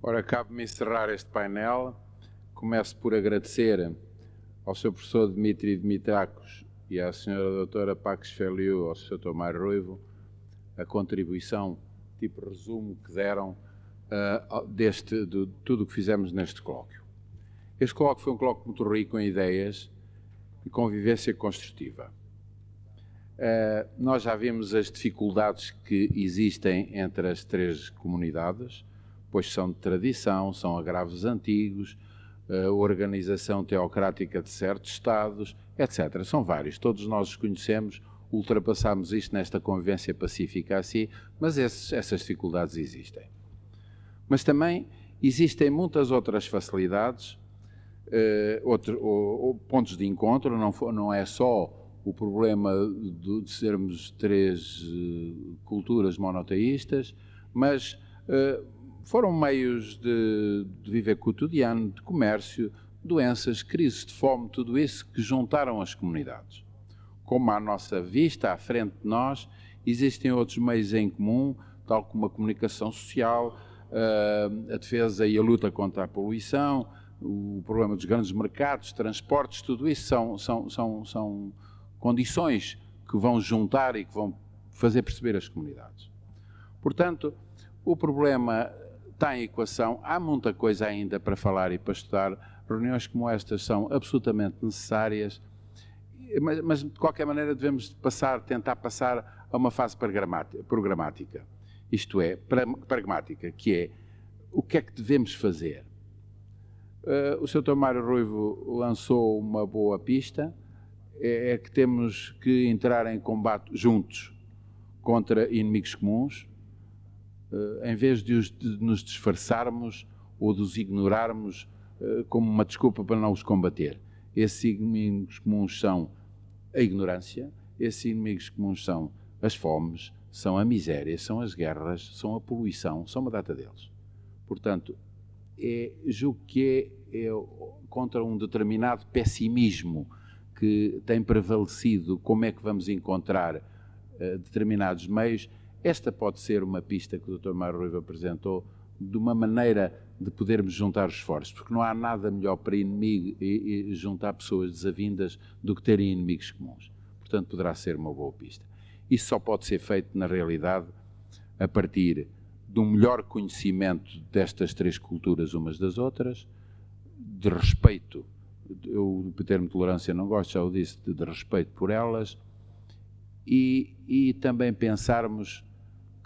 Ora, cabe-me encerrar este painel. Começo por agradecer ao Sr. Professor Dmitri Dmitrakos e à Sra. Doutora Pax Feliu, ao Sr. Tomar Ruivo, a contribuição, tipo resumo, que deram uh, deste, de tudo o que fizemos neste colóquio. Este colóquio foi um colóquio muito rico em ideias e convivência construtiva. Uh, nós já vimos as dificuldades que existem entre as três comunidades, pois são de tradição, são agravos antigos, a organização teocrática de certos Estados, etc. São vários, todos nós os conhecemos, ultrapassamos isto nesta convivência pacífica assim, mas esses, essas dificuldades existem. Mas também existem muitas outras facilidades, eh, outro, ou, ou pontos de encontro, não, não é só o problema de, de sermos três uh, culturas monoteístas, mas uh, foram meios de, de viver cotidiano, de comércio, doenças, crises de fome, tudo isso que juntaram as comunidades. Como à nossa vista, à frente de nós, existem outros meios em comum, tal como a comunicação social, a defesa e a luta contra a poluição, o problema dos grandes mercados, transportes, tudo isso são, são, são, são condições que vão juntar e que vão fazer perceber as comunidades. Portanto, o problema está em equação. Há muita coisa ainda para falar e para estudar. Reuniões como estas são absolutamente necessárias, mas, mas de qualquer maneira devemos passar, tentar passar a uma fase programática. Isto é, pragmática, que é o que é que devemos fazer? Uh, o Sr. Tomário Ruivo lançou uma boa pista, é, é que temos que entrar em combate juntos contra inimigos comuns, em vez de, os, de, nos disfarçarmos ou de os ignorarmos uh, como uma desculpa para não os combater. Esses inimigos comuns são a ignorância, esses inimigos comuns são as fomes, são a miséria, são as guerras, são a poluição, são uma data deles. Portanto, é, julgo que é, é contra um determinado pessimismo que tem prevalecido como é que vamos encontrar uh, determinados meios, esta pode ser uma pista que o Dr. Mário Ruiva apresentou de uma maneira de podermos juntar esforços, porque não há nada melhor para inimigo e, e juntar pessoas desavindas do que terem inimigos comuns. Portanto, poderá ser uma boa pista. Isso só pode ser feito, na realidade, a partir de um melhor conhecimento destas três culturas umas das outras, de respeito, eu o termo tolerância não gosto, já o disse, de, de respeito por elas, e, e também pensarmos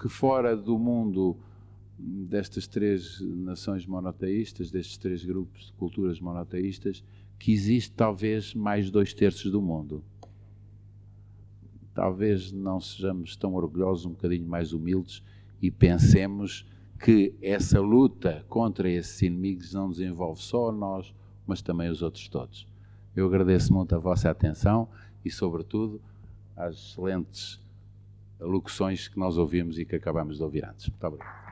que fora do mundo destas três nações monoteístas, destes três grupos de culturas monoteístas, que existe talvez mais dois terços do mundo. Talvez não sejamos tão orgulhosos, um bocadinho mais humildes e pensemos que essa luta contra esses inimigos não nos envolve só nós, mas também os outros todos. Eu agradeço muito a vossa atenção e, sobretudo, as excelentes locuções que nós ouvimos e que acabamos de ouvir antes. Muito obrigado.